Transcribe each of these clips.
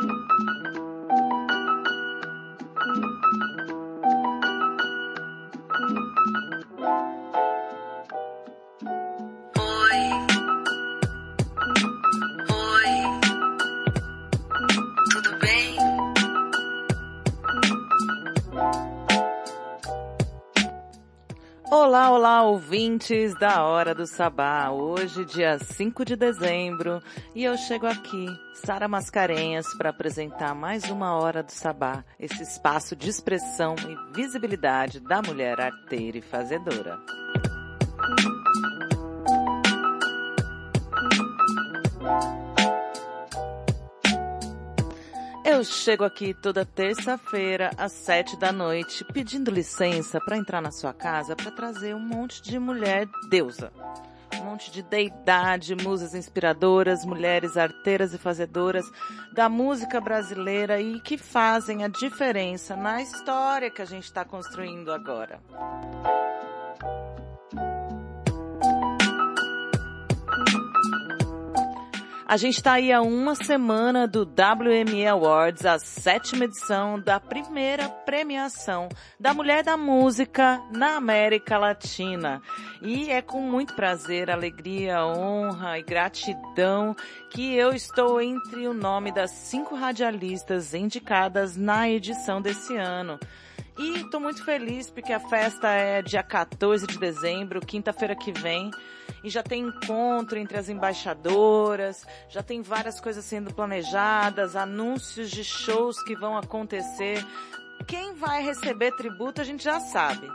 thank you ouvintes da Hora do Sabá. Hoje, dia 5 de dezembro, e eu chego aqui, Sara Mascarenhas, para apresentar mais uma Hora do Sabá, esse espaço de expressão e visibilidade da mulher arteira e fazedora. Eu chego aqui toda terça-feira às sete da noite pedindo licença para entrar na sua casa para trazer um monte de mulher deusa. Um monte de deidade, musas inspiradoras, mulheres arteiras e fazedoras da música brasileira e que fazem a diferença na história que a gente está construindo agora. A gente está aí há uma semana do WME Awards, a sétima edição da primeira premiação da Mulher da Música na América Latina. E é com muito prazer, alegria, honra e gratidão que eu estou entre o nome das cinco radialistas indicadas na edição desse ano. E estou muito feliz porque a festa é dia 14 de dezembro, quinta-feira que vem e já tem encontro entre as embaixadoras, já tem várias coisas sendo planejadas, anúncios de shows que vão acontecer. Quem vai receber tributo a gente já sabe.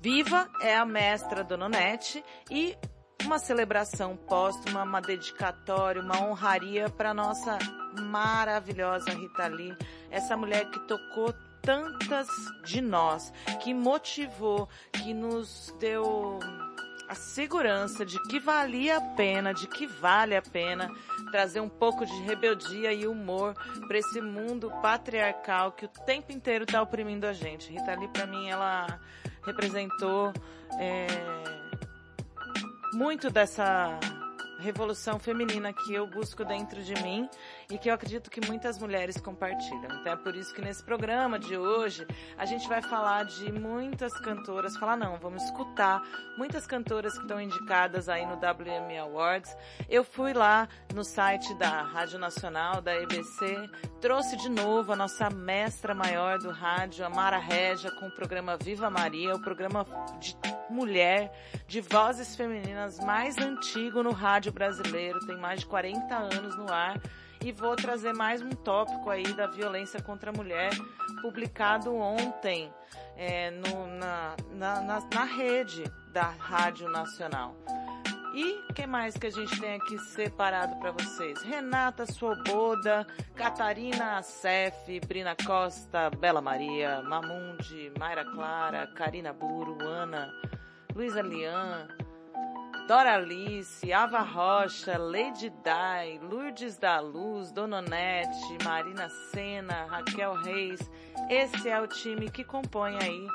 Viva é a mestra Dona Nete e uma celebração póstuma, uma dedicatória, uma honraria para nossa maravilhosa Rita Lee, essa mulher que tocou tantas de nós, que motivou, que nos deu a segurança de que valia a pena, de que vale a pena trazer um pouco de rebeldia e humor para esse mundo patriarcal que o tempo inteiro está oprimindo a gente. Rita Lee, para mim, ela representou é, muito dessa revolução feminina que eu busco dentro de mim e que eu acredito que muitas mulheres compartilham. Então é por isso que nesse programa de hoje a gente vai falar de muitas cantoras, falar não, vamos escutar muitas cantoras que estão indicadas aí no WM Awards. Eu fui lá no site da Rádio Nacional, da EBC, trouxe de novo a nossa mestra maior do rádio, a Mara Regia, com o programa Viva Maria, o programa de mulher, de vozes femininas mais antigo no rádio brasileiro, tem mais de 40 anos no ar e vou trazer mais um tópico aí da violência contra a mulher, publicado ontem é, no, na, na, na, na rede da Rádio Nacional. E que mais que a gente tem aqui separado para vocês? Renata Swoboda, Catarina Acef, Brina Costa, Bela Maria, Mamundi, Mayra Clara, Karina Buru, Ana, Luísa Lian, Dora Alice, Ava Rocha, Lady Dai, Lourdes da Luz, Dononete, Marina Sena, Raquel Reis. Esse é o time que compõe aí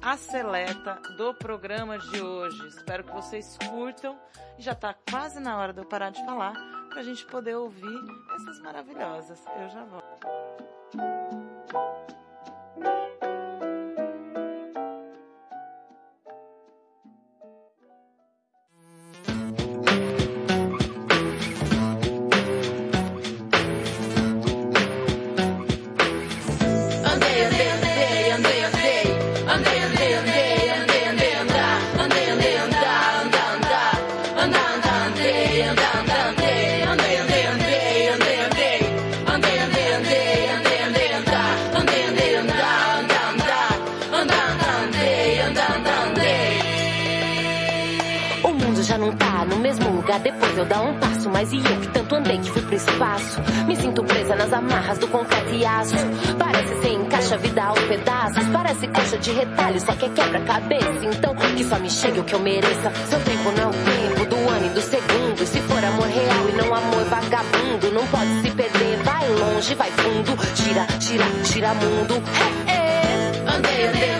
a seleta do programa de hoje. Espero que vocês curtam. Já está quase na hora de eu parar de falar para a gente poder ouvir essas maravilhosas. Eu já volto. De retalho, só que é quebra-cabeça. Então que só me chegue o que eu mereça. Seu tempo não é o tempo do ano e do segundo. Se for amor real e não amor vagabundo, não pode se perder. Vai longe, vai fundo. Tira, tira, tira mundo. Hey, hey. Andei, andei,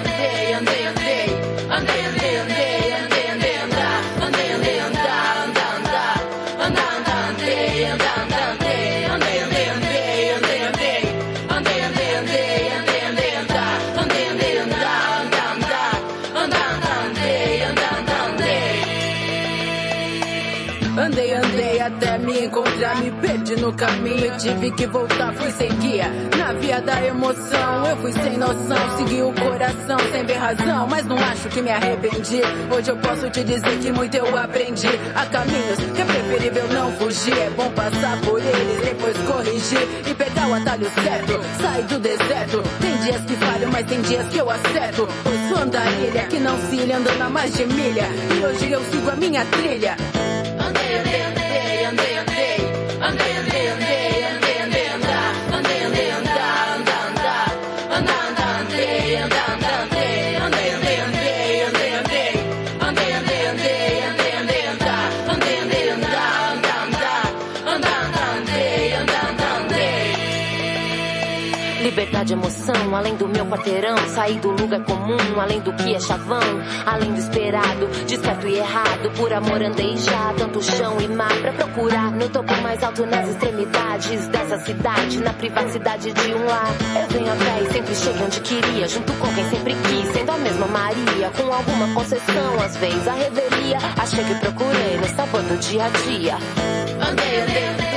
caminho e tive que voltar, fui sem guia. Na via da emoção, eu fui sem noção, segui o coração sem ver razão, mas não acho que me arrependi. Hoje eu posso te dizer que muito eu aprendi. Há caminhos que é preferível não fugir, é bom passar por eles, depois corrigir e pegar o atalho certo, sair do deserto. Tem dias que falham, mas tem dias que eu acerto. Pois sou andarilha que não se ilha andando a mais de milha, e hoje eu sigo a minha trilha. De emoção, além do meu quarteirão. Sair do lugar comum, além do que é chavão. Além do esperado, de certo e errado. Por amor andei já, tanto chão e mar. Pra procurar no topo mais alto, nas extremidades dessa cidade. Na privacidade de um lar. Eu venho a pé e sempre cheguei onde queria. Junto com quem sempre quis, sendo a mesma Maria. Com alguma concessão, às vezes a revelia. Achei que procurei no sabor do dia a dia. Andei, andei, andei,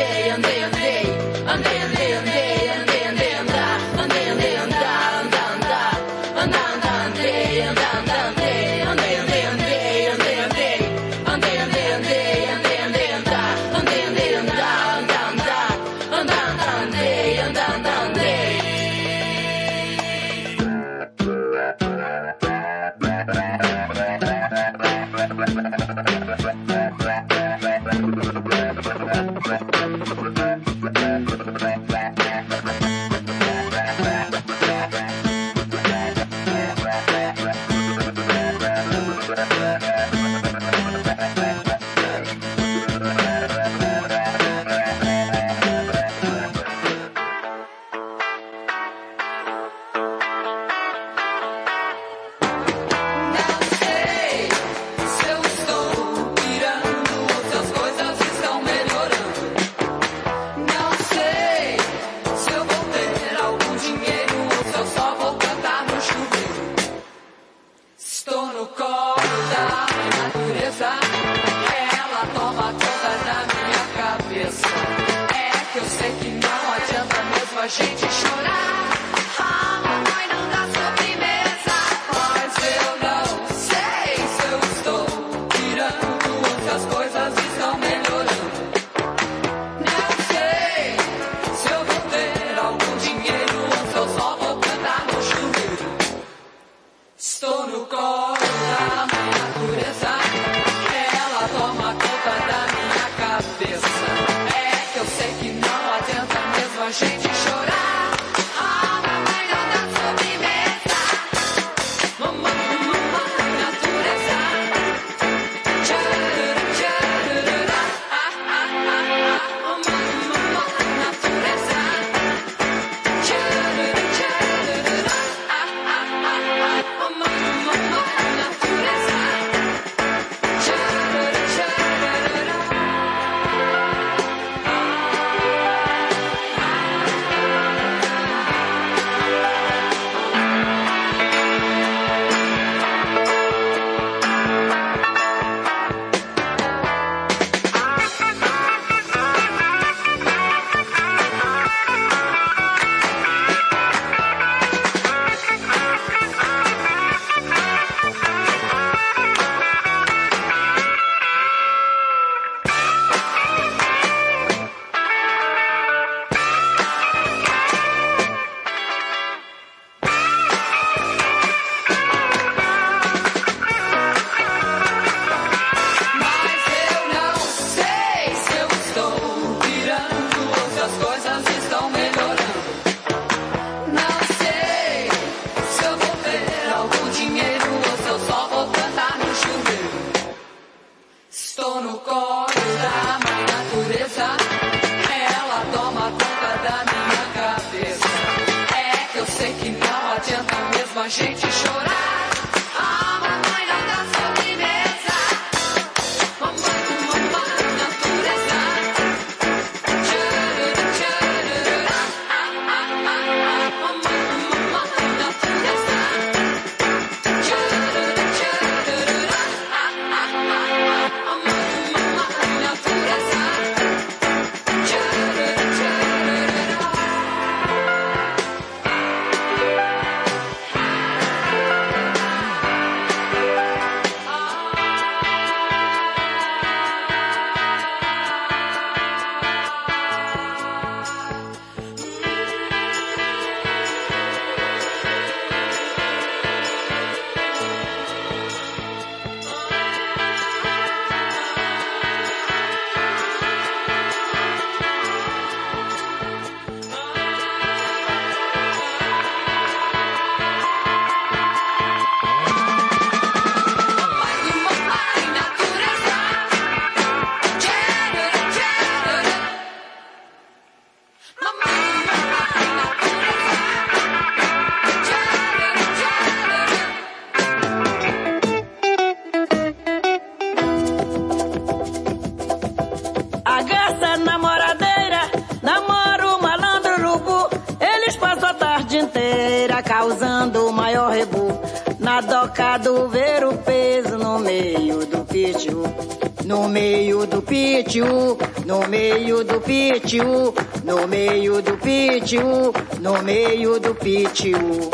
pitiu, no meio do pitiu, no meio do pitiu.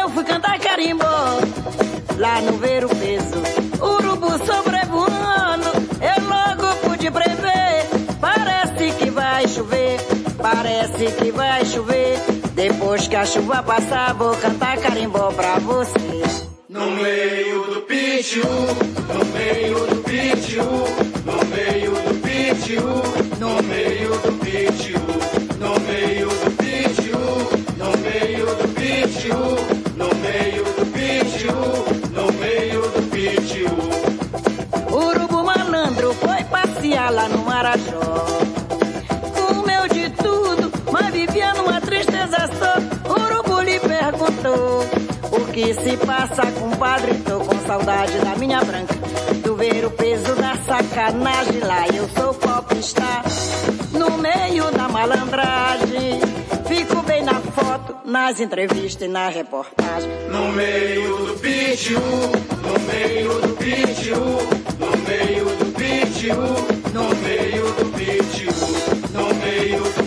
Eu fui cantar carimbó lá no ver o peso. Urubu sobrevoando, eu logo pude prever. Parece que vai chover, parece que vai chover. Depois que a chuva passar, vou cantar carimbó pra você. No meio do pitiu, no meio do pitiu, pitiu, no meio do pitiu, no meio do pitiu, no meio do pitiu, no meio do pitiu, no meio do pitiu. Urubu malandro foi passear lá no Marajó. Comeu de tudo, mas vivia numa tristeza só. Urubu lhe perguntou: O que se passa, compadre? Tô com saudade da minha branca. Tu ver o peso da sacanagem lá, eu sou popstar. No meio da malandragem, fico bem na foto, nas entrevistas e na reportagem. No meio do pitiu, no meio do pitiu, no meio do pitiu, no meio do pitiu, no meio do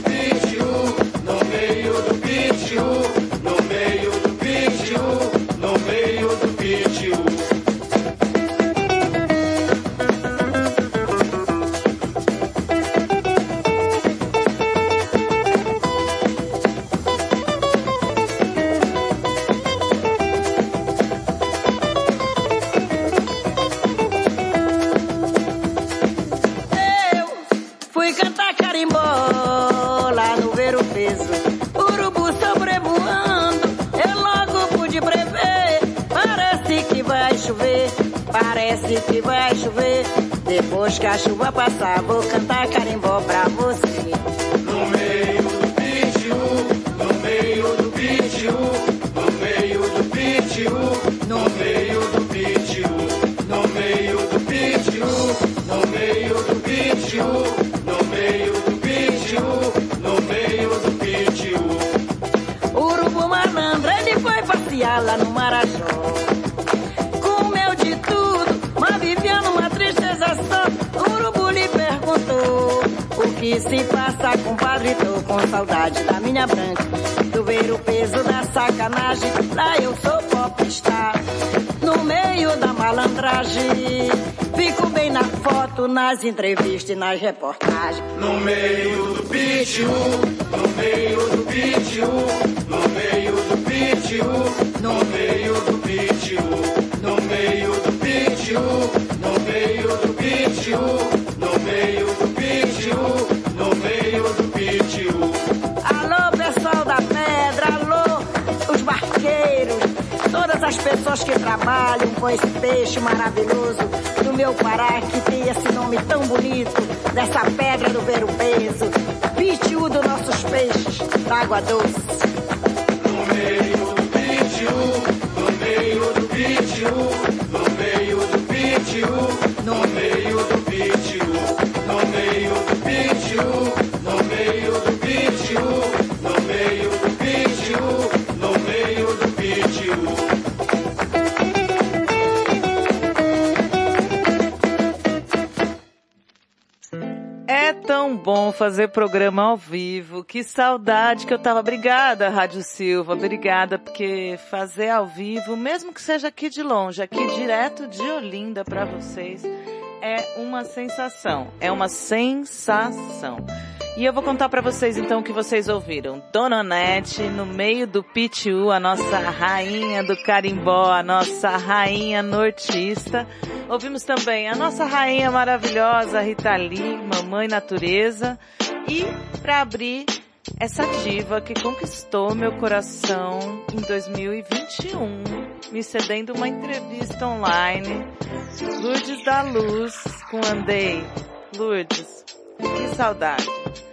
saudade da minha branca. Tu ver o peso da sacanagem, lá eu sou popstar. No meio da malandragem, fico bem na foto, nas entrevistas e nas reportagens. No meio do pitiu, no meio do pitiu, no meio do pitiu, no meio do pitiu, no meio do pitiu, no meio do pitiu, as pessoas que trabalham com esse peixe maravilhoso do meu Pará, que tem esse nome tão bonito, dessa pedra do ver o peso, pitiu dos nossos peixes da água doce. No meio do pitiu, no meio do pitiu, no meio do pitiu, no meio fazer programa ao vivo. Que saudade que eu tava. Obrigada, Rádio Silva. Obrigada, porque fazer ao vivo, mesmo que seja aqui de longe, aqui direto de Olinda para vocês, é uma sensação. É uma sensação. E eu vou contar para vocês então o que vocês ouviram. Dona Nete, no meio do PTU, a nossa rainha do carimbó, a nossa rainha nortista. Ouvimos também a nossa rainha maravilhosa, Rita Lee, Mamãe Natureza. E para abrir essa diva que conquistou meu coração em 2021, me cedendo uma entrevista online, Lourdes da Luz com Andei. Lourdes, que saudade.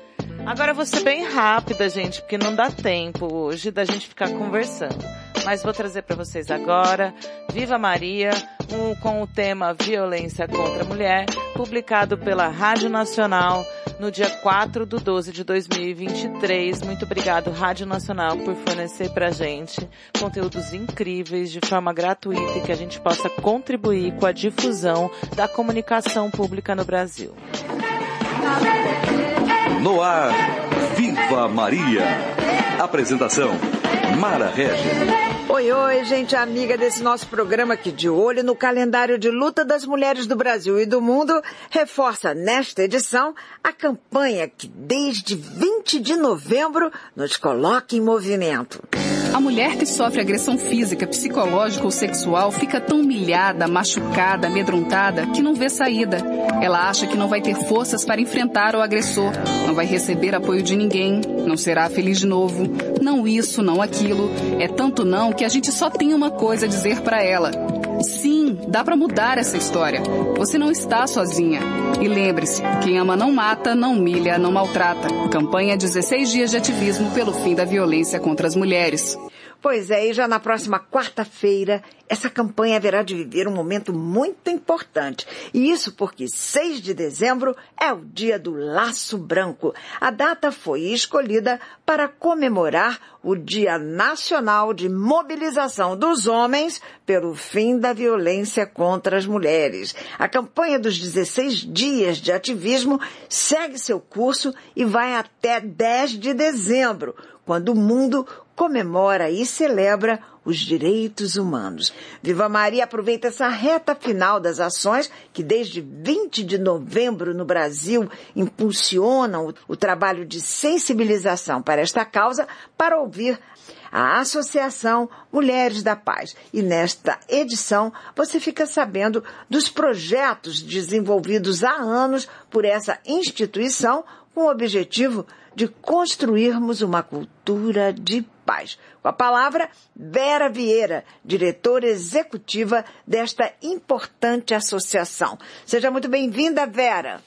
Agora vou ser bem rápida, gente, porque não dá tempo hoje da gente ficar conversando. Mas vou trazer para vocês agora Viva Maria, um, com o tema Violência contra a Mulher, publicado pela Rádio Nacional no dia 4 do 12 de 2023. Muito obrigado, Rádio Nacional, por fornecer pra gente conteúdos incríveis de forma gratuita e que a gente possa contribuir com a difusão da comunicação pública no Brasil. No ar, Viva Maria. Apresentação, Mara Regis. Oi, oi, gente amiga desse nosso programa aqui de olho no calendário de luta das mulheres do Brasil e do mundo, reforça nesta edição a campanha que desde 20 de novembro nos coloca em movimento. A mulher que sofre agressão física, psicológica ou sexual fica tão humilhada, machucada, amedrontada que não vê saída. Ela acha que não vai ter forças para enfrentar o agressor, não vai receber apoio de ninguém, não será feliz de novo. Não isso, não aquilo. É tanto não que a gente só tem uma coisa a dizer para ela. Sim, dá para mudar essa história. Você não está sozinha. E lembre-se, quem ama não mata, não humilha, não maltrata. Campanha 16 dias de ativismo pelo fim da violência contra as mulheres. Pois é, e já na próxima quarta-feira, essa campanha haverá de viver um momento muito importante. E isso porque 6 de dezembro é o dia do Laço Branco. A data foi escolhida para comemorar o Dia Nacional de Mobilização dos Homens pelo fim da violência contra as mulheres. A campanha dos 16 dias de ativismo segue seu curso e vai até 10 de dezembro, quando o mundo comemora e celebra os direitos humanos. Viva Maria aproveita essa reta final das ações que desde 20 de novembro no Brasil impulsionam o, trabalho de sensibilização para esta causa para ouvir a Associação Mulheres da Paz. E nesta edição você fica sabendo dos projetos desenvolvidos há anos por essa instituição com o objetivo de construirmos uma cultura de paz. Com a palavra, Vera Vieira, diretora executiva desta importante associação. Seja muito bem-vinda, Vera.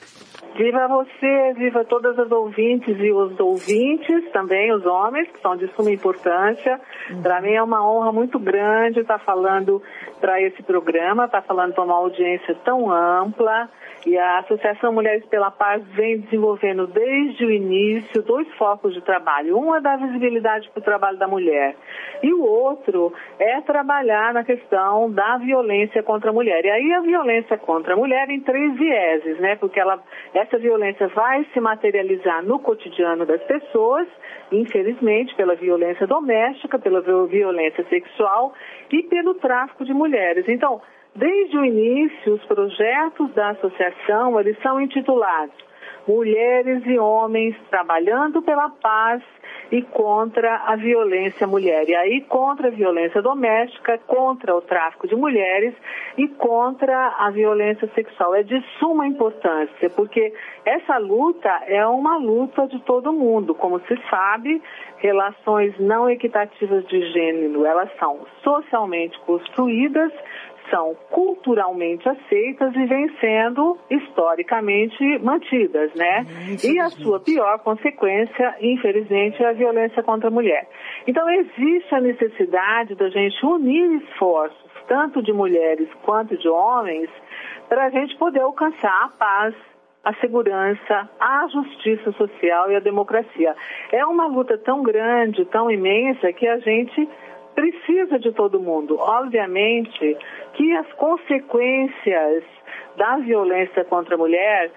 Viva você, viva todas as ouvintes e os ouvintes, também os homens, que são de suma importância. Uhum. Para mim é uma honra muito grande estar falando para esse programa, estar falando para uma audiência tão ampla. E a Associação Mulheres pela Paz vem desenvolvendo desde o início dois focos de trabalho. Um é dar visibilidade para o trabalho da mulher e o outro é trabalhar na questão da violência contra a mulher. E aí a violência contra a mulher em três vieses, né? Porque ela, essa violência vai se materializar no cotidiano das pessoas, infelizmente, pela violência doméstica, pela violência sexual e pelo tráfico de mulheres. Então, Desde o início, os projetos da associação, eles são intitulados Mulheres e Homens Trabalhando pela Paz e contra a violência mulher. E aí contra a violência doméstica, contra o tráfico de mulheres e contra a violência sexual. É de suma importância, porque essa luta é uma luta de todo mundo. Como se sabe, relações não equitativas de gênero, elas são socialmente construídas são culturalmente aceitas e vêm sendo historicamente mantidas, né? E a sua pior consequência, infelizmente, é a violência contra a mulher. Então existe a necessidade da gente unir esforços, tanto de mulheres quanto de homens, para a gente poder alcançar a paz, a segurança, a justiça social e a democracia. É uma luta tão grande, tão imensa, que a gente precisa de todo mundo. Obviamente que as consequências da violência contra a mulher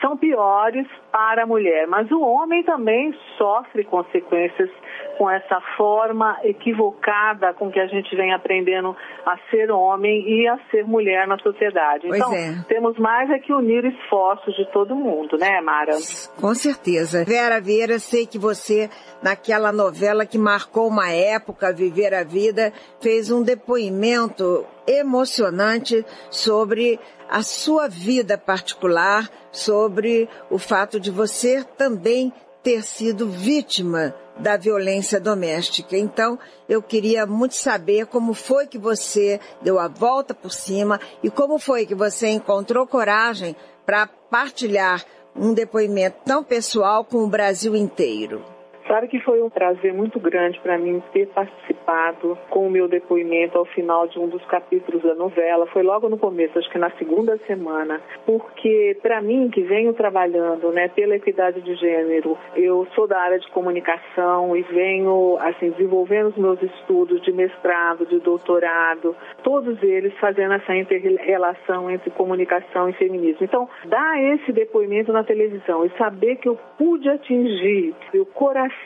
são piores para a mulher, mas o homem também sofre consequências com essa forma equivocada com que a gente vem aprendendo a ser homem e a ser mulher na sociedade. Pois então, é. temos mais é que unir esforços de todo mundo, né, Mara? Com certeza. Vera Vieira, sei que você, naquela novela que marcou uma época, Viver a Vida, fez um depoimento emocionante sobre a sua vida particular, sobre o fato de você também ter sido vítima da violência doméstica. Então, eu queria muito saber como foi que você deu a volta por cima e como foi que você encontrou coragem para partilhar um depoimento tão pessoal com o Brasil inteiro. Sabe que foi um prazer muito grande para mim ter participado com o meu depoimento ao final de um dos capítulos da novela. Foi logo no começo, acho que na segunda semana, porque para mim que venho trabalhando, né, pela equidade de gênero, eu sou da área de comunicação e venho assim desenvolvendo os meus estudos de mestrado, de doutorado, todos eles fazendo essa inter-relação entre comunicação e feminismo. Então, dar esse depoimento na televisão e saber que eu pude atingir o coração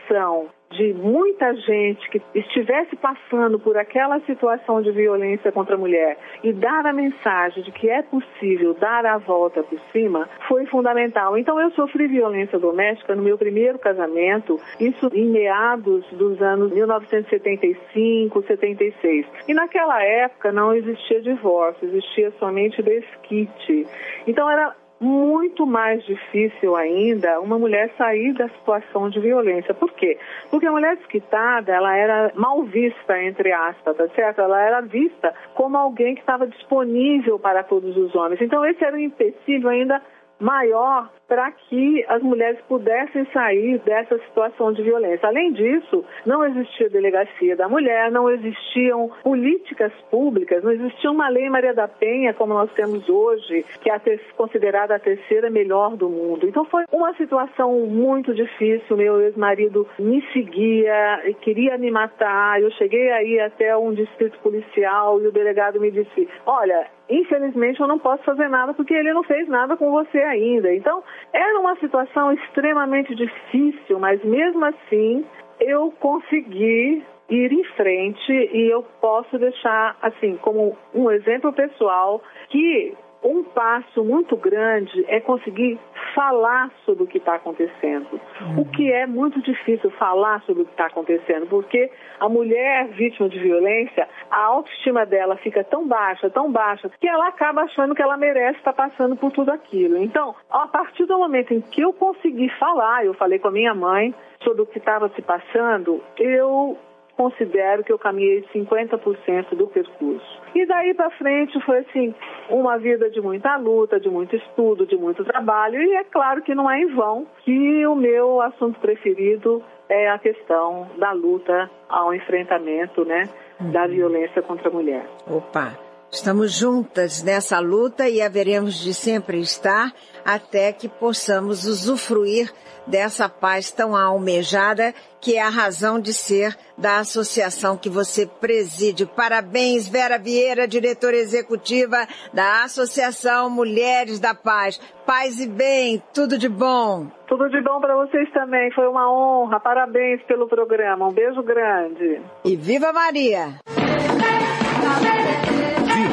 de muita gente que estivesse passando por aquela situação de violência contra a mulher e dar a mensagem de que é possível dar a volta por cima foi fundamental. Então eu sofri violência doméstica no meu primeiro casamento, isso em meados dos anos 1975, 76. E naquela época não existia divórcio, existia somente desquite. Então era muito mais difícil ainda uma mulher sair da situação de violência. Por quê? Porque a mulher desquitada, ela era mal vista, entre aspas, tá certo? Ela era vista como alguém que estava disponível para todos os homens. Então esse era um empecilho ainda maior para que as mulheres pudessem sair dessa situação de violência. Além disso, não existia delegacia da mulher, não existiam políticas públicas, não existia uma lei Maria da Penha como nós temos hoje, que é considerada a terceira melhor do mundo. Então foi uma situação muito difícil. Meu ex-marido me seguia, queria me matar. Eu cheguei aí até um distrito policial e o delegado me disse: "Olha, infelizmente eu não posso fazer nada porque ele não fez nada com você ainda". Então, era uma situação extremamente difícil, mas mesmo assim eu consegui ir em frente e eu posso deixar assim como um exemplo pessoal que um passo muito grande é conseguir falar sobre o que está acontecendo. Uhum. O que é muito difícil falar sobre o que está acontecendo, porque a mulher vítima de violência, a autoestima dela fica tão baixa, tão baixa, que ela acaba achando que ela merece estar tá passando por tudo aquilo. Então, a partir do momento em que eu consegui falar, eu falei com a minha mãe sobre o que estava se passando, eu considero que eu caminhei 50% do percurso. E daí para frente foi assim, uma vida de muita luta, de muito estudo, de muito trabalho, e é claro que não é em vão que o meu assunto preferido é a questão da luta ao enfrentamento, né, da uhum. violência contra a mulher. Opa, Estamos juntas nessa luta e haveremos de sempre estar até que possamos usufruir dessa paz tão almejada que é a razão de ser da associação que você preside. Parabéns, Vera Vieira, diretora executiva da Associação Mulheres da Paz. Paz e bem, tudo de bom. Tudo de bom para vocês também. Foi uma honra. Parabéns pelo programa. Um beijo grande. E viva Maria!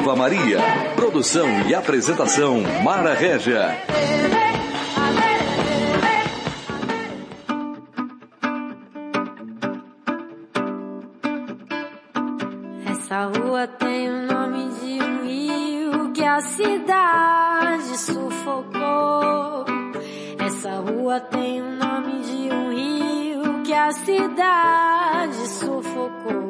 Viva Maria. Produção e apresentação Mara Régia. Essa rua tem o nome de um rio que a cidade sufocou. Essa rua tem o nome de um rio que a cidade sufocou.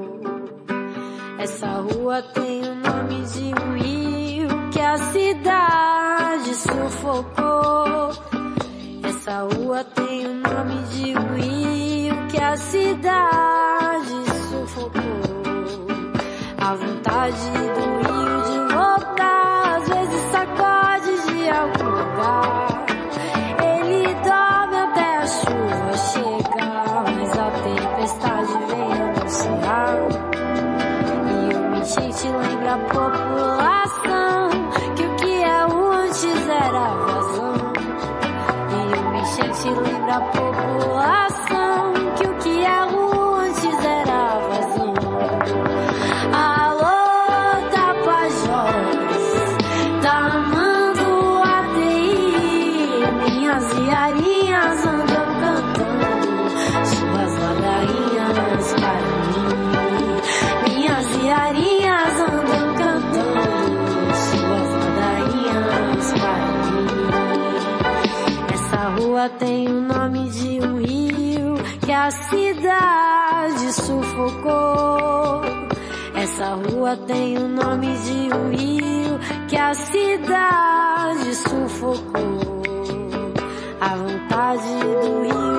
Essa rua tem o nome de um rio que a cidade sufocou. Essa rua tem o nome de um rio que a cidade sufocou. A vontade do rio de voltar, às vezes sacode de algum lugar. Gente Rua tem o nome de um rio que a cidade sufocou. A vontade do rio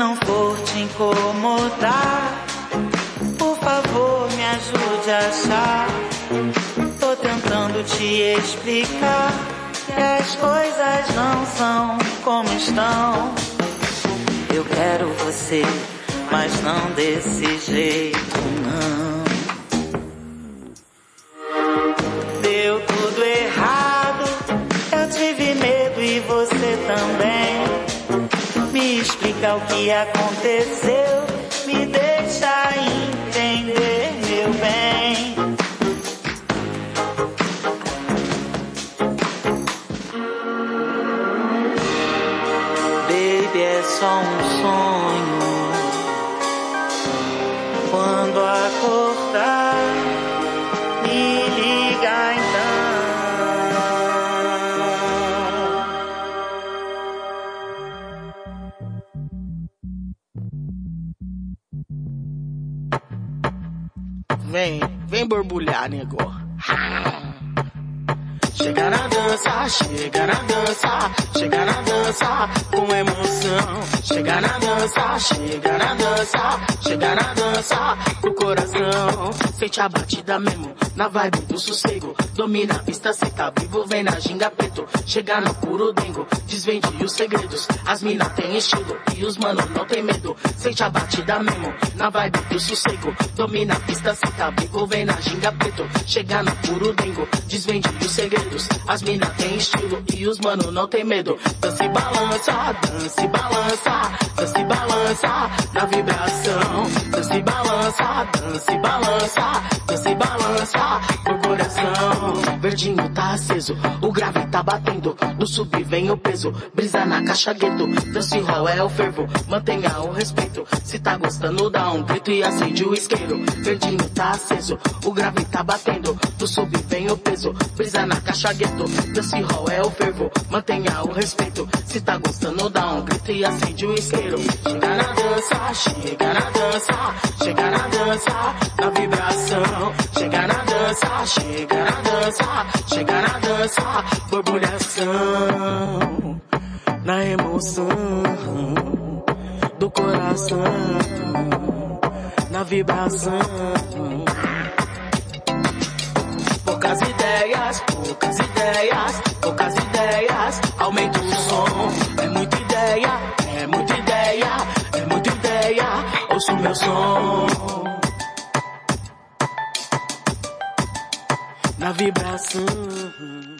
não for te incomodar, por favor me ajude a achar. Tô tentando te explicar que as coisas não são como estão. Eu quero você, mas não desse jeito, não. Aconteceu. Sente a batida mesmo, na vibe do sossego. Domina a vista seca, vivo vem na ginga preto. Chega no puro dengo, desvende os segredos. As mina tem estilo e os mano não tem medo. Sente a batida mesmo, na vibe do sossego. Domina a pista seca, vivo vem na ginga preto. Chega no puro dengo, desvende os segredos. As mina tem estilo e os mano não tem medo. Dança e balança, dança e balança, dança e balança na vibração. Dança e balança, dança e balança, dança e balança coração. Verdinho tá aceso, o grave tá batendo. No subir vem o peso, brisa na caixa gueto. Dance hall é o fervo, mantenha o respeito. Se tá gostando, dá um grito e acende o isqueiro. Verdinho tá aceso, o grave tá batendo. No subir vem o peso, brisa na caixa gueto. Dance hall é o fervo, mantenha o respeito. Se tá gostando, dá um grito e acende o isqueiro. Chega na dança, chega na dança, chega na dança, na vibração. Chega na dança, chega na dança, chega na dança, borbulhação. Na emoção do coração, na vibração. Poucas ideias, poucas ideias, poucas ideias, aumenta o som. É muita ideia, é muita ideia, é muita ideia, ouça o meu som. Na vibração.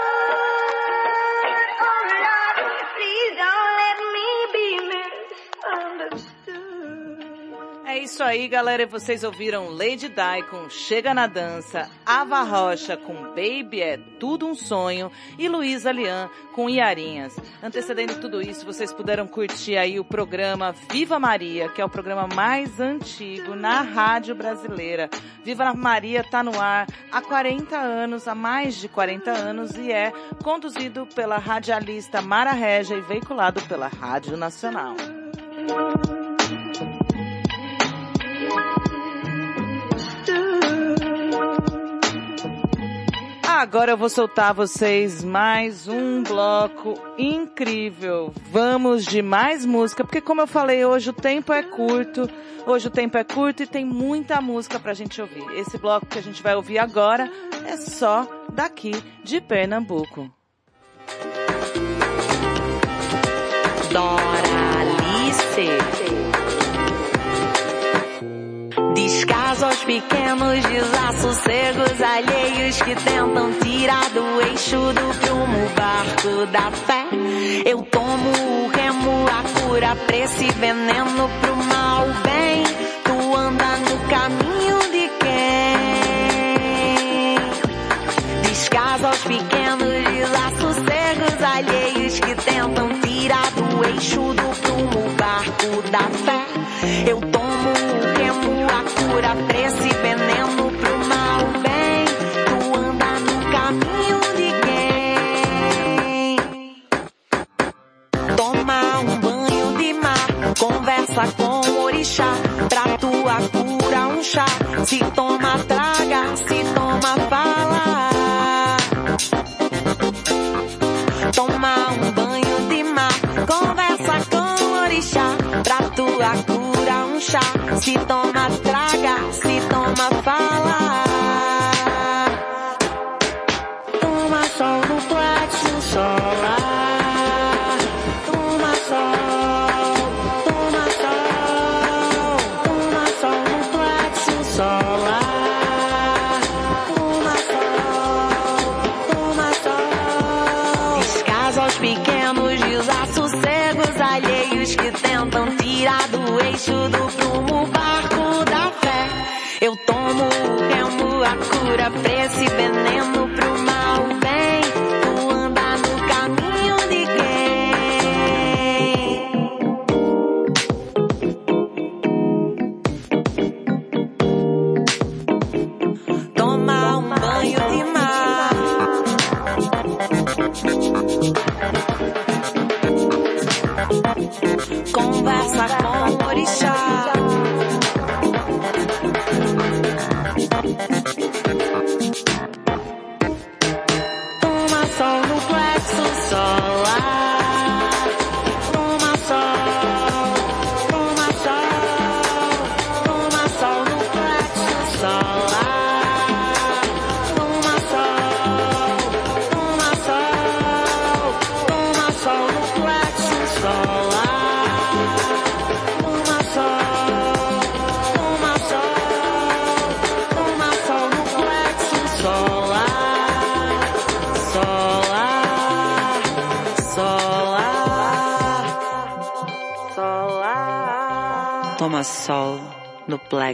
É isso aí, galera. Vocês ouviram Lady Di com Chega na Dança, Ava Rocha com Baby é Tudo um Sonho e Luísa Lian com Iarinhas. Antecedendo tudo isso, vocês puderam curtir aí o programa Viva Maria, que é o programa mais antigo na rádio brasileira. Viva Maria tá no ar há 40 anos, há mais de 40 anos e é conduzido pela radialista Mara Regia e veiculado pela Rádio Nacional. Agora eu vou soltar a vocês mais um bloco incrível. Vamos de mais música, porque como eu falei, hoje o tempo é curto. Hoje o tempo é curto e tem muita música pra gente ouvir. Esse bloco que a gente vai ouvir agora é só daqui de Pernambuco. Doralice. Descaso pequenos desassossegos alheios que tentam tirar do eixo do prumo barco da fé. Eu tomo o remo, a cura pra esse veneno pro mal bem. Tu anda no caminho de quem? Descaso aos pequenos desassossegos alheios que tentam tirar do eixo do prumo barco da fé. Eu tomo cura pra esse veneno pro mal bem. Tu anda no caminho de quem? Toma um banho de mar, conversa com o orixá, pra tua cura um chá. Se toma, traga, se toma, fala. Toma um banho de mar, conversa com o orixá, pra tua cura um chá. Se toma, traga,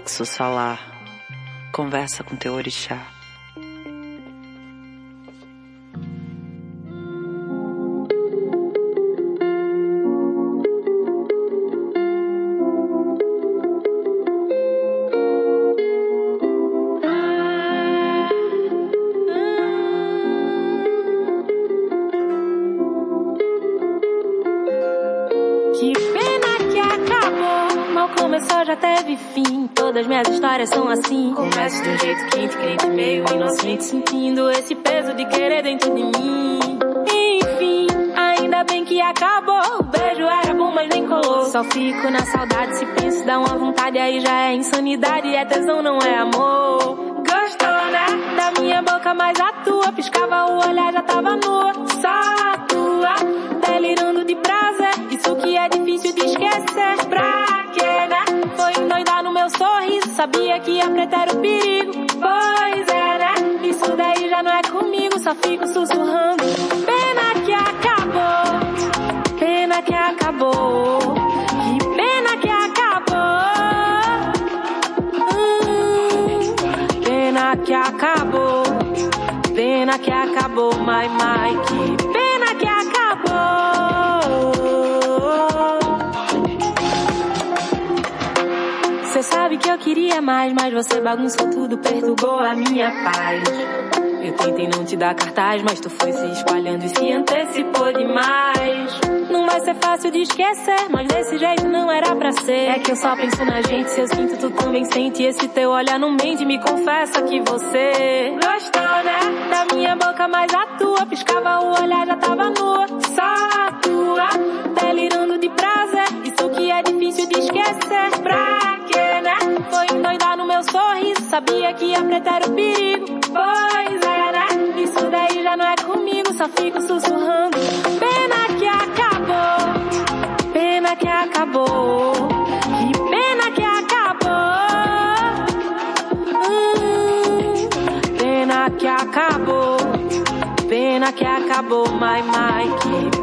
plexo. Conversa com teu orixá. Histórias são assim. Começo de jeito quente, meio inocente. Sentindo esse peso de querer dentro de mim. Enfim, ainda bem que acabou. O beijo era bom, mas nem colou. Só fico na saudade. Se penso, dá uma vontade. Aí já é insanidade. É tesão, não é amor. Gostou, né? Da minha boca, mas a tua. Piscava o olhar, já tava nua. Só a tua. Delirando de prazer. Isso que é difícil de esquecer. Sabia que a preta era o perigo. Pois né? Isso daí já não é comigo. Só fico sussurrando. Pena que acabou. Pena que acabou. Que pena que acabou. Hum, pena que acabou. Pena que. Que pena mais, mas você bagunçou tudo, perturbou a minha paz. Eu tentei não te dar cartaz, mas tu foi se espalhando e se antecipou demais. Não vai ser fácil de esquecer, mas desse jeito não era pra ser. É que eu só penso na gente, se eu sinto, tu também sente. Esse teu olhar não mente, me confessa que você gostou, né? Da minha boca, mas a tua piscava o olhar, já tava nua. Só a tua, delirando de prazer. Isso que é difícil de esquecer. Pra Foi endoidar no meu sorriso, sabia que a preta era o perigo. Pois é, né? Isso daí já não é comigo, só fico sussurrando. Pena que acabou, pena que acabou. Que pena que acabou. Hum, pena que acabou, pena que acabou, my, my. Que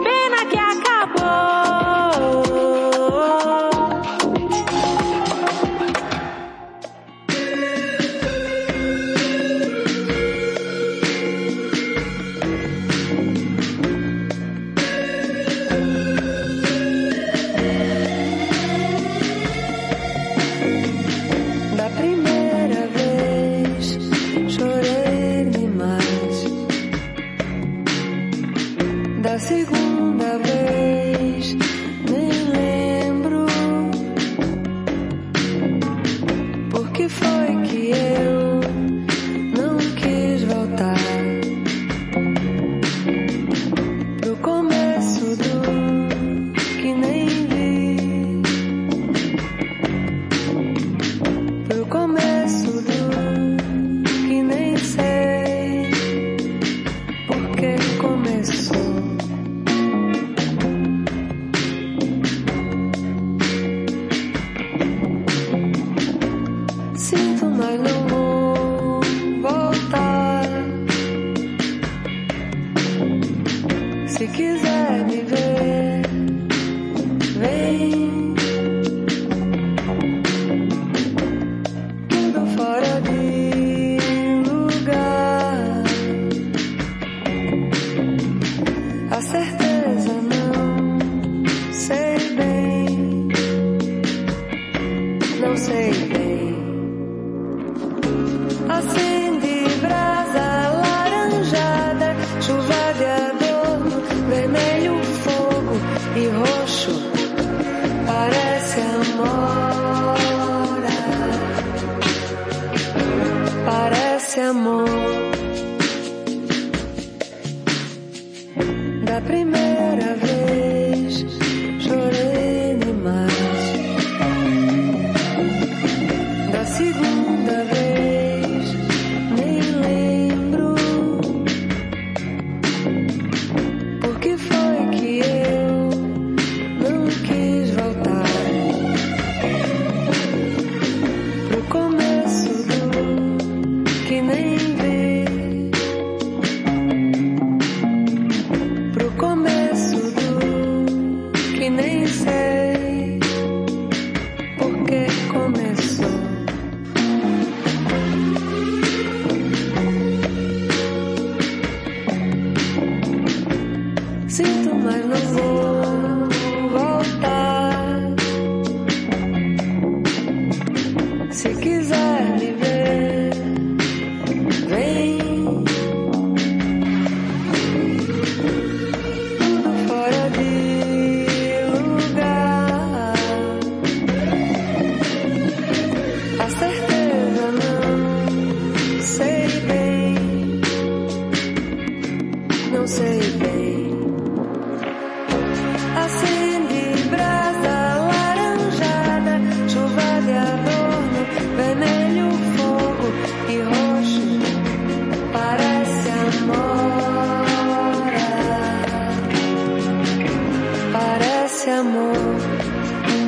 Thank you.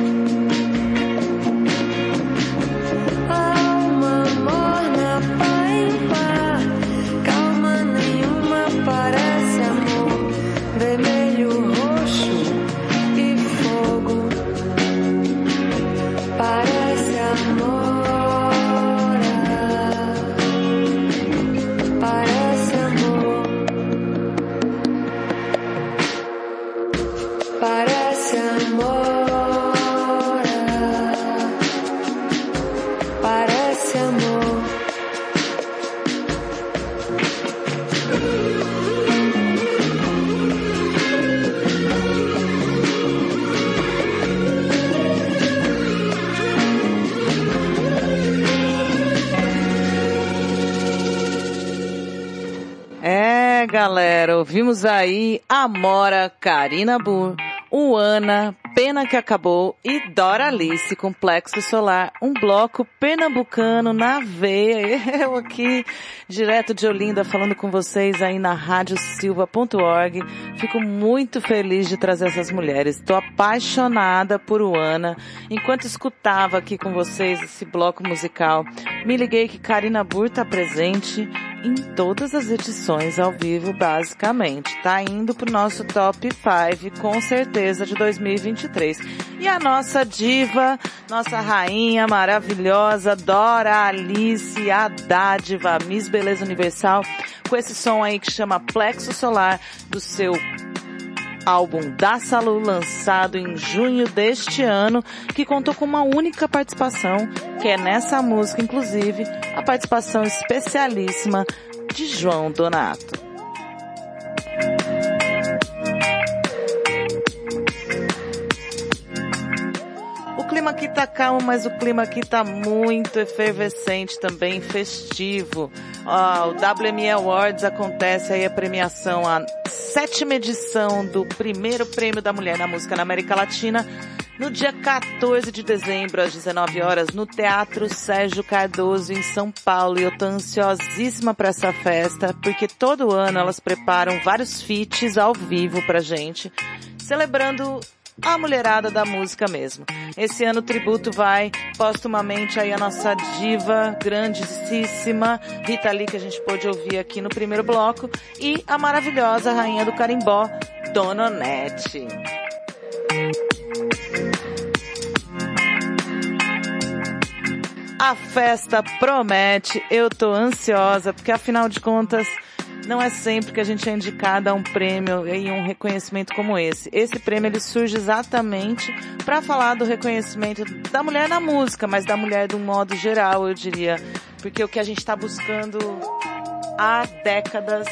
Ouvimos aí Amora, Karina Burr, Uana, Pena que Acabou e Dora Alice, Complexo Solar, um bloco pernambucano na veia. Eu aqui, direto de Olinda, falando com vocês aí na radiosilva.org. Fico muito feliz de trazer essas mulheres. Estou apaixonada por Uana. Enquanto escutava aqui com vocês esse bloco musical, me liguei que Karina Burr está presente em todas as edições ao vivo, basicamente. Tá indo pro nosso top 5, com certeza, de 2023. E a nossa diva, nossa rainha maravilhosa, Dora Alice, a dádiva, Miss Beleza Universal, com esse som aí que chama Plexo Solar, do seu álbum da Salu, lançado em junho deste ano, que contou com uma única participação, que é nessa música, inclusive, a participação especialíssima de João Donato. O clima aqui tá calmo, mas o clima aqui tá muito efervescente também, festivo. Ó, o WME Awards acontece aí a premiação, sétima edição do primeiro prêmio da mulher na música na América Latina, no dia 14 de dezembro, às 19 horas, no Teatro Sérgio Cardoso, em São Paulo. E eu tô ansiosíssima para essa festa, porque todo ano elas preparam vários feats ao vivo pra gente, celebrando a mulherada da música mesmo. Esse ano o tributo vai postumamente aí a nossa diva grandíssima Rita Lee, que a gente pôde ouvir aqui no primeiro bloco, e a maravilhosa rainha do carimbó, Dona Onete. A festa promete, eu tô ansiosa, porque afinal de contas, não é sempre que a gente é indicada a um prêmio e um reconhecimento como esse. Esse prêmio ele surge exatamente para falar do reconhecimento da mulher na música, mas da mulher de um modo geral, eu diria, porque o que a gente está buscando há décadas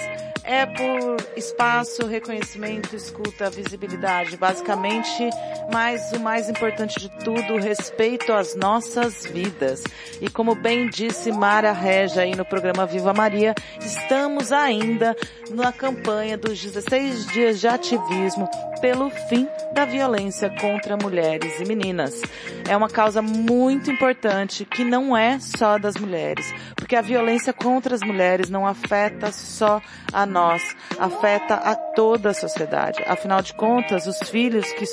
é por espaço, reconhecimento, escuta, visibilidade, basicamente, mas o mais importante de tudo, respeito às nossas vidas. E como bem disse Mara Regia aí no programa Viva Maria, estamos ainda na campanha dos 16 dias de ativismo pelo fim da violência contra mulheres e meninas. É uma causa muito importante que não é só das mulheres, porque a violência contra as mulheres não afeta só a nós, afeta a toda a sociedade. Afinal de contas, os filhos que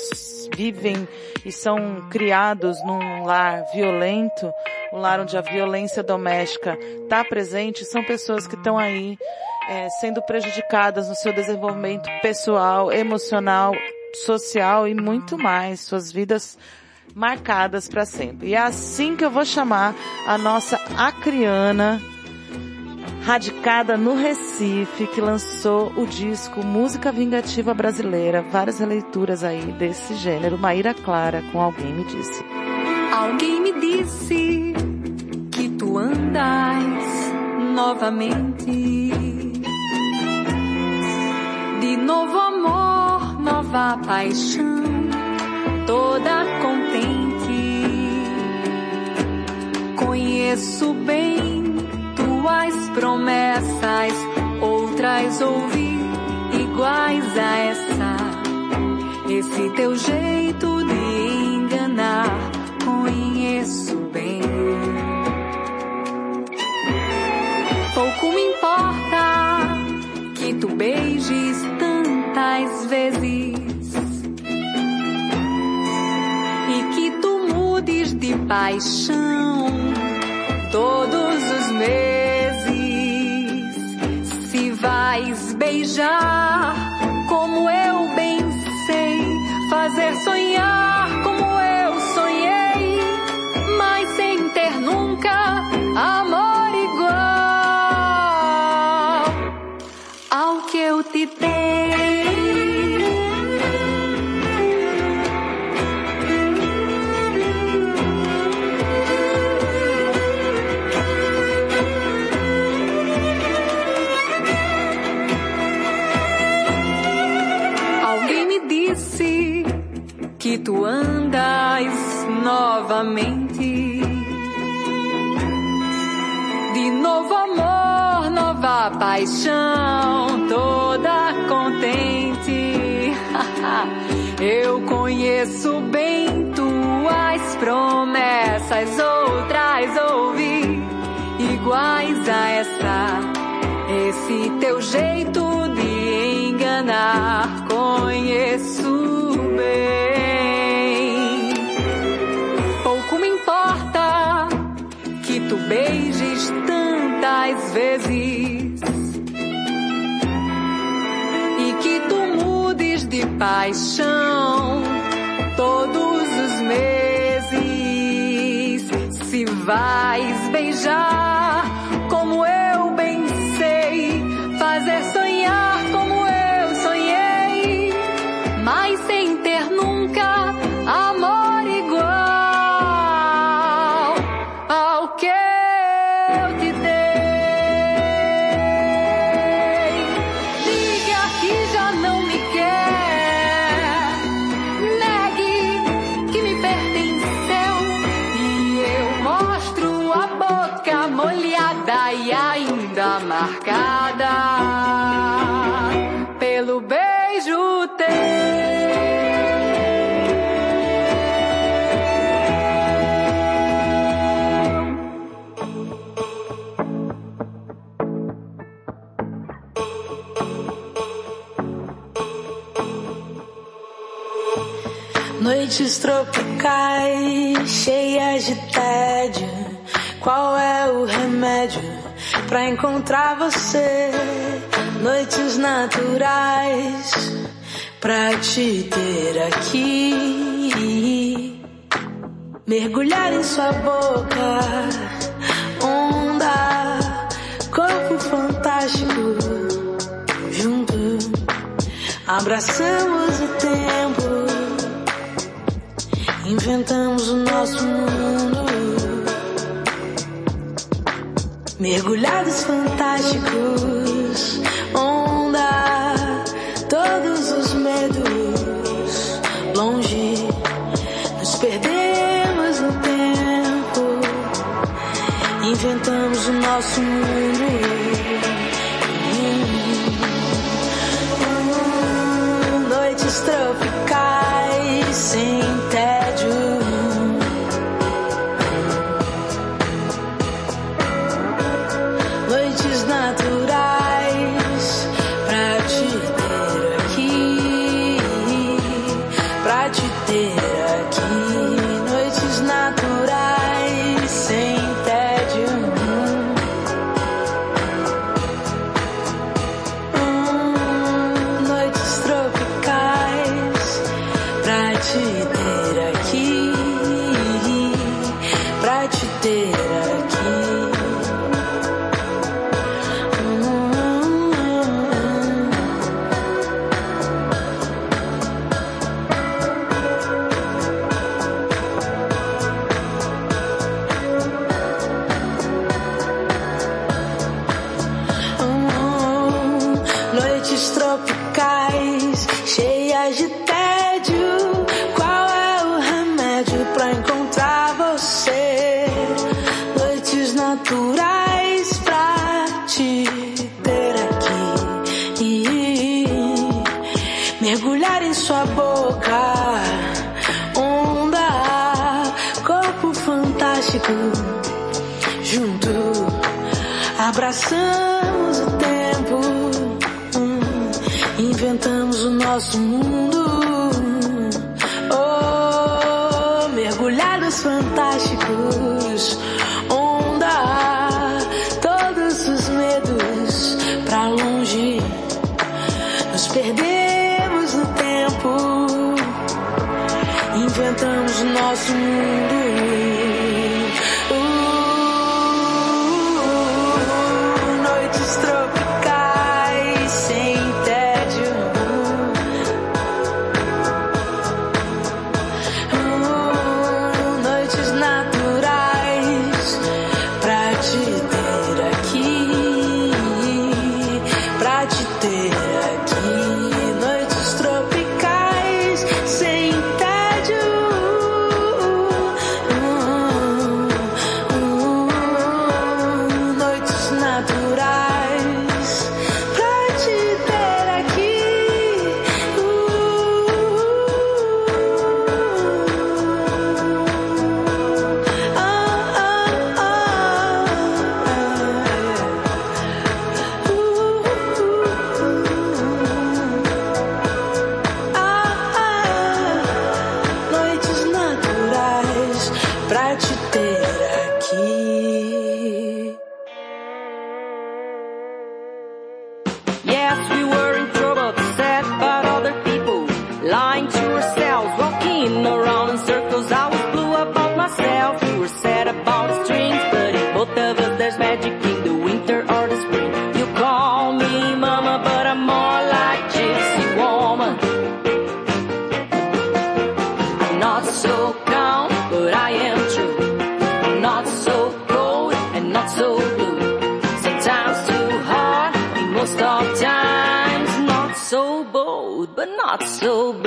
vivem e são criados num lar violento, um lar onde a violência doméstica está presente, são pessoas que estão aí é, sendo prejudicadas no seu desenvolvimento pessoal, emocional, social e muito mais, suas vidas marcadas para sempre. E é assim que eu vou chamar a nossa acriana, radicada no Recife, que lançou o disco Música Vingativa Brasileira, várias releituras aí desse gênero, Maíra Clara com Alguém Me Disse. Alguém me disse novamente. De novo amor, nova paixão, toda contente. Conheço bem tuas promessas, outras ouvi iguais a essa. Esse teu jeito de enganar, conheço bem. Pouco me importa que tu beijes tantas vezes e que tu mudes de paixão todos os meses. Vais beijar como eu bem sei, fazer sonhar como tu andas novamente. De novo amor, nova paixão, toda contente. Eu conheço bem tuas promessas, outras ouvi iguais a essa. Esse teu jeito de enganar, conheço bem. Beijes tantas vezes e que tu mudes de paixão todos os meses. Se vais beijar Noites tropicais, cheias de tédio. Qual é o remédio pra encontrar você? Noites naturais pra te ter aqui. Mergulhar em sua boca, onda, corpo fantástico. Junto, abraçamos o tempo. Inventamos o nosso mundo. Mergulhados fantásticos, onda, todos os medos longe. Nos perdemos no tempo. Inventamos o nosso mundo. Hum, Noites tropicais sem sua boca, onda, corpo fantástico, junto, abraçamos o tempo, hum, inventamos o nosso mundo. Magic in the winter or the spring. You call me mama, but I'm more like gypsy woman. I'm not so calm, but I am true. I'm not so cold and not so blue. Sometimes too hard, and most of times not so bold, but not so blind.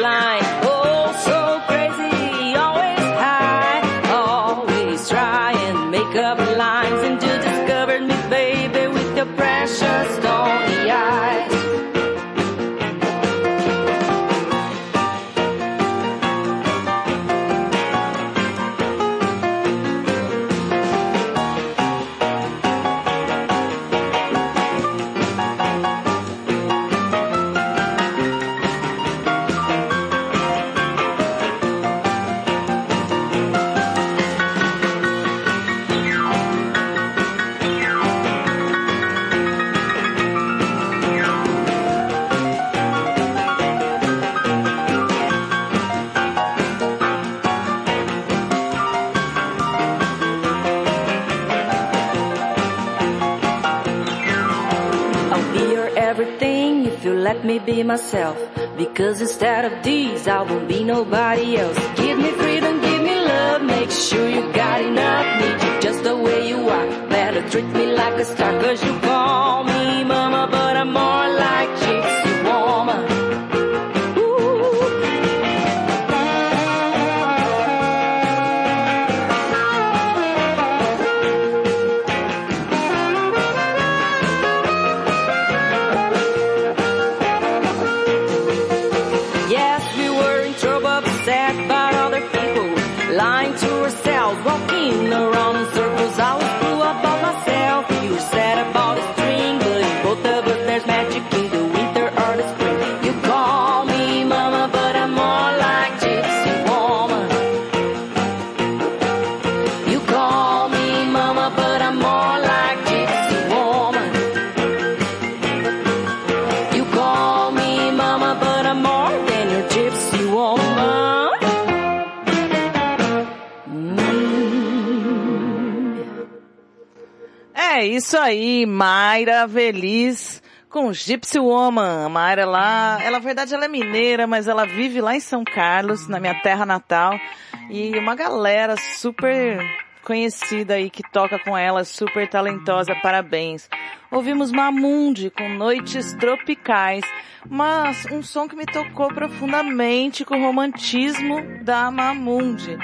To ourselves, walking around isso aí, Mayra Feliz com Gypsy Woman. Mayra lá, ela na verdade ela é mineira, mas ela vive lá em São Carlos, na minha terra natal. E uma galera super conhecida aí que toca com ela, super talentosa, parabéns. Ouvimos Mamundi com Noites Tropicais, mas um som que me tocou profundamente com o romantismo da Mamundi.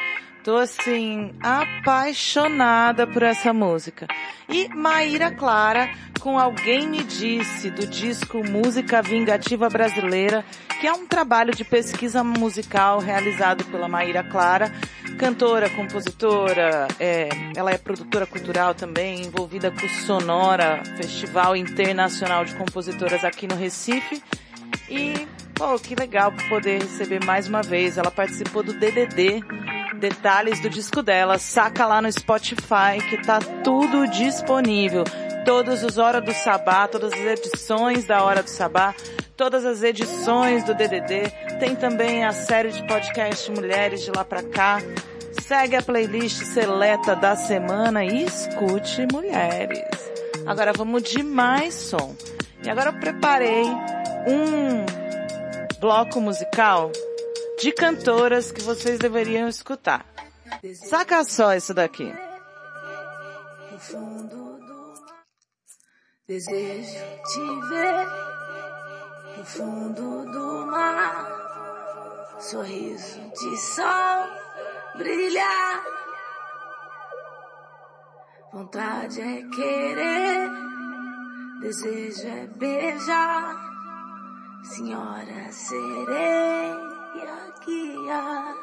Tô assim, apaixonada por essa música. E Maíra Clara com Alguém Me Disse, do disco Música Vingativa Brasileira, que é um trabalho de pesquisa musical realizado pela Maíra Clara, cantora, compositora, é, ela é produtora cultural também, envolvida com o Sonora, Festival Internacional de Compositoras aqui no Recife. E, pô, que legal poder receber mais uma vez. Ela participou do DDD, detalhes do disco dela, saca lá no Spotify que tá tudo disponível. Todos os Hora do Sabá, todas as edições da Hora do Sabá, todas as edições do DDD. Tem também a série de podcast Mulheres de Lá Pra Cá. Segue a playlist seleta da semana e escute Mulheres. Agora vamos de mais som. E agora eu preparei um bloco musical de cantoras que vocês deveriam escutar. Saca só isso daqui. No fundo do desejo te ver no fundo do mar, sorriso de sol brilhar. Vontade é querer, desejo é beijar, senhora sereia guia,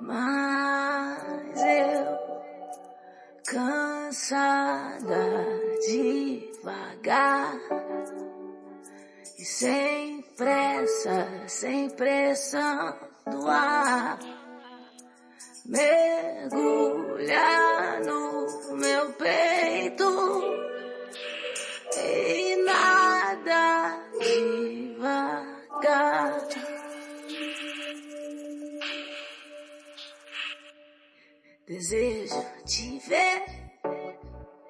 mas eu cansada devagar e sem pressa, sem pressão do ar. Mergulhar no meu peito e nada devagar. Desejo te ver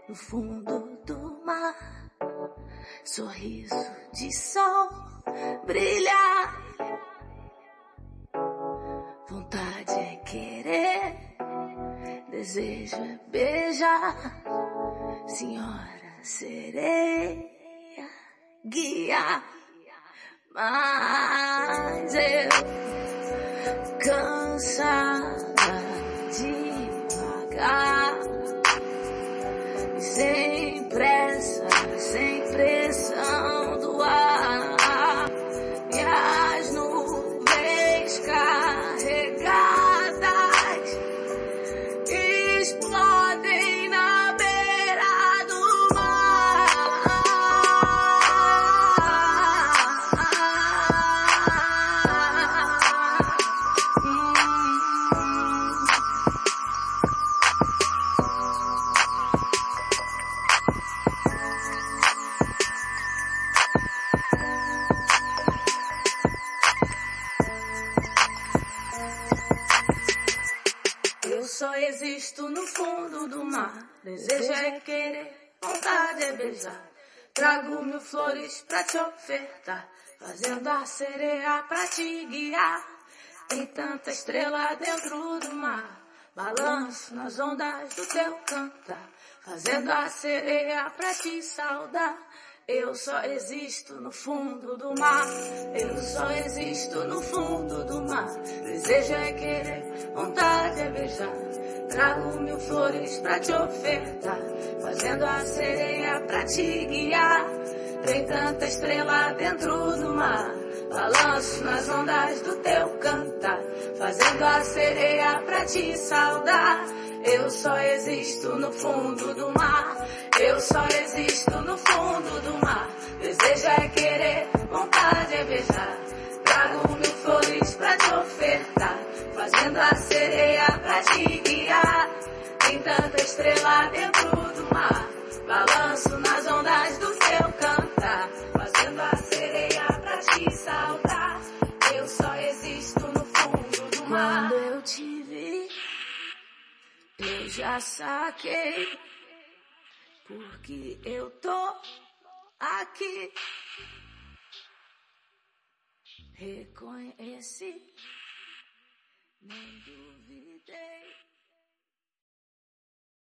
no fundo do mar, sorriso de sol brilhar. Vontade é querer, desejo é beijar, senhora sereia guia, mas eu cansada devagar, sem Mil flores pra te ofertar, fazendo a sereia pra te guiar. Tem tanta estrela dentro do mar, balanço nas ondas do teu cantar, fazendo a sereia pra te saudar. Eu só existo no fundo do mar. Eu só existo no fundo do mar. Desejo é querer, vontade é beijar. Trago mil flores pra te ofertar, fazendo a sereia pra te guiar. Tem tanta estrela dentro do mar, balanço nas ondas do teu cantar, fazendo a sereia pra te saudar. Eu só existo no fundo do mar. Eu só existo no fundo do mar. Desejo é querer, vontade é beijar. Trago mil flores pra te ofertar, fazendo a sereia pra te guiar. Tem tanta estrela dentro do mar, balanço nas ondas do teu cantar, Quando eu te vi, eu já saquei porque eu tô aqui. Reconheci, nem.